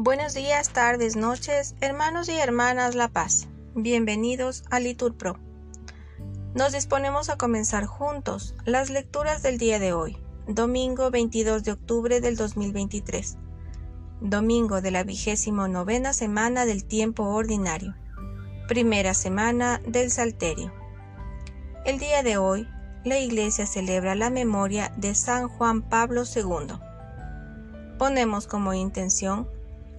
Buenos días, tardes, noches, hermanos y hermanas La Paz. Bienvenidos a Litur Pro. Nos disponemos a comenzar juntos las lecturas del día de hoy, domingo 22 de octubre del 2023, domingo de la vigésimo novena semana del tiempo ordinario, primera semana del Salterio. El día de hoy, la Iglesia celebra la memoria de San Juan Pablo II. Ponemos como intención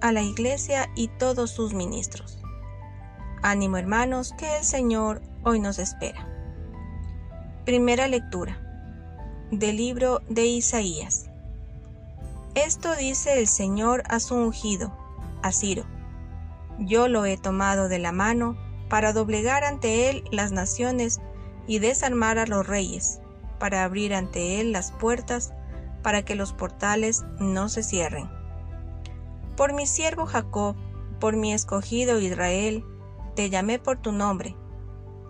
a la Iglesia y todos sus ministros. Ánimo hermanos, que el Señor hoy nos espera. Primera lectura del libro de Isaías. Esto dice el Señor a su ungido, a Ciro. Yo lo he tomado de la mano para doblegar ante él las naciones y desarmar a los reyes, para abrir ante él las puertas, para que los portales no se cierren por mi siervo Jacob, por mi escogido Israel, te llamé por tu nombre,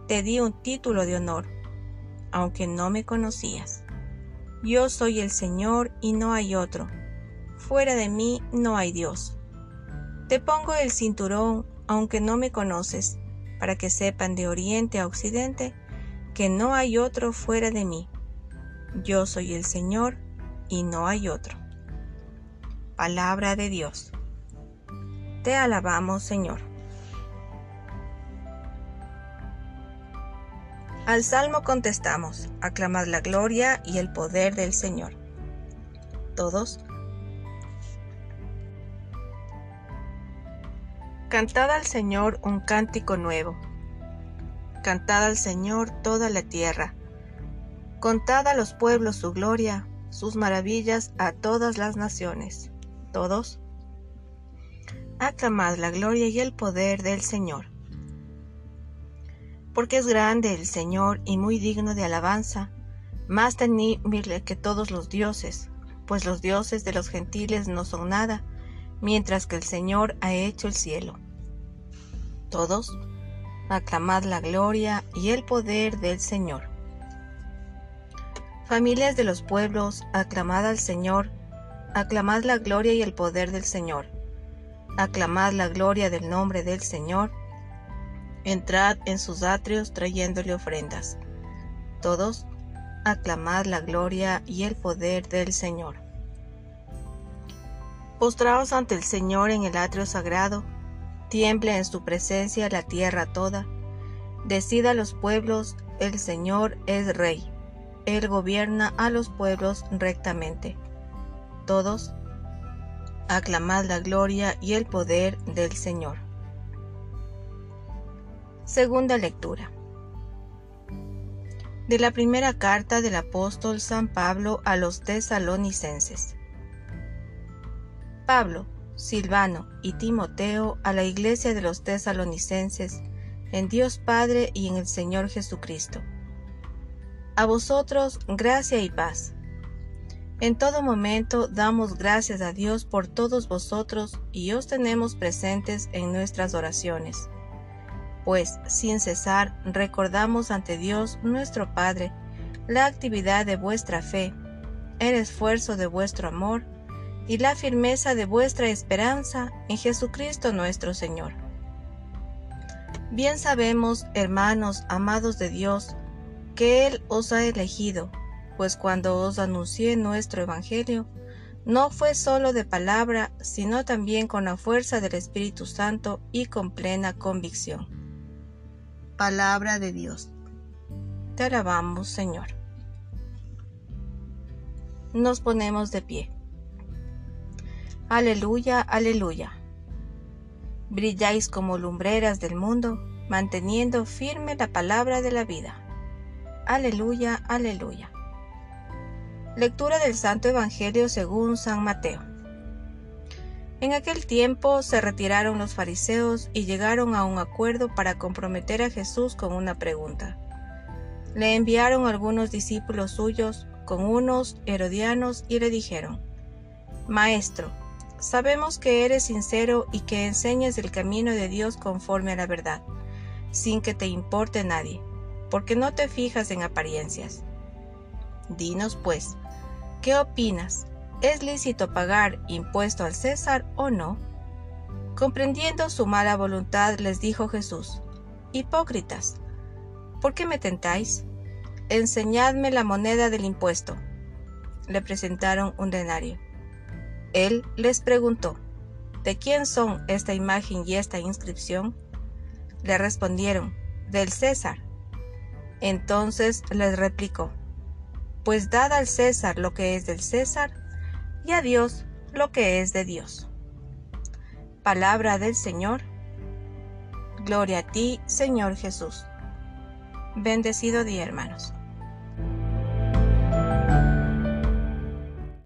te di un título de honor, aunque no me conocías. Yo soy el Señor y no hay otro, fuera de mí no hay Dios. Te pongo el cinturón, aunque no me conoces, para que sepan de oriente a occidente que no hay otro fuera de mí. Yo soy el Señor y no hay otro. Palabra de Dios. Te alabamos, Señor. Al salmo contestamos, aclamad la gloria y el poder del Señor. Todos. Cantad al Señor un cántico nuevo. Cantad al Señor toda la tierra. Contad a los pueblos su gloria, sus maravillas a todas las naciones. Todos aclamad la gloria y el poder del Señor. Porque es grande el Señor y muy digno de alabanza, más temible que todos los dioses, pues los dioses de los gentiles no son nada, mientras que el Señor ha hecho el cielo. Todos, aclamad la gloria y el poder del Señor. Familias de los pueblos, aclamad al Señor, aclamad la gloria y el poder del Señor aclamad la gloria del nombre del Señor, entrad en sus atrios trayéndole ofrendas. Todos, aclamad la gloria y el poder del Señor. Postraos ante el Señor en el atrio sagrado, tiemble en su presencia la tierra toda. Decida los pueblos, el Señor es Rey, Él gobierna a los pueblos rectamente. Todos, aclamad la gloria y el poder del Señor. Segunda lectura. De la primera carta del apóstol San Pablo a los tesalonicenses. Pablo, Silvano y Timoteo a la iglesia de los tesalonicenses, en Dios Padre y en el Señor Jesucristo. A vosotros gracia y paz en todo momento damos gracias a Dios por todos vosotros y os tenemos presentes en nuestras oraciones. Pues sin cesar recordamos ante Dios nuestro Padre la actividad de vuestra fe, el esfuerzo de vuestro amor y la firmeza de vuestra esperanza en Jesucristo nuestro Señor. Bien sabemos, hermanos amados de Dios, que Él os ha elegido pues cuando os anuncié nuestro Evangelio, no fue solo de palabra, sino también con la fuerza del Espíritu Santo y con plena convicción. Palabra de Dios. Te alabamos, Señor. Nos ponemos de pie. Aleluya, aleluya. Brilláis como lumbreras del mundo, manteniendo firme la palabra de la vida. Aleluya, aleluya. Lectura del Santo Evangelio según San Mateo. En aquel tiempo se retiraron los fariseos y llegaron a un acuerdo para comprometer a Jesús con una pregunta. Le enviaron algunos discípulos suyos con unos herodianos y le dijeron, Maestro, sabemos que eres sincero y que enseñas el camino de Dios conforme a la verdad, sin que te importe nadie, porque no te fijas en apariencias. Dinos pues, ¿qué opinas? ¿Es lícito pagar impuesto al César o no? Comprendiendo su mala voluntad, les dijo Jesús, Hipócritas, ¿por qué me tentáis? Enseñadme la moneda del impuesto. Le presentaron un denario. Él les preguntó, ¿De quién son esta imagen y esta inscripción? Le respondieron, del César. Entonces les replicó, Pues dad al César lo que es del César, y a Dios lo que es de Dios. Palabra del Señor. Gloria a ti, Señor Jesús. Bendecido día, hermanos.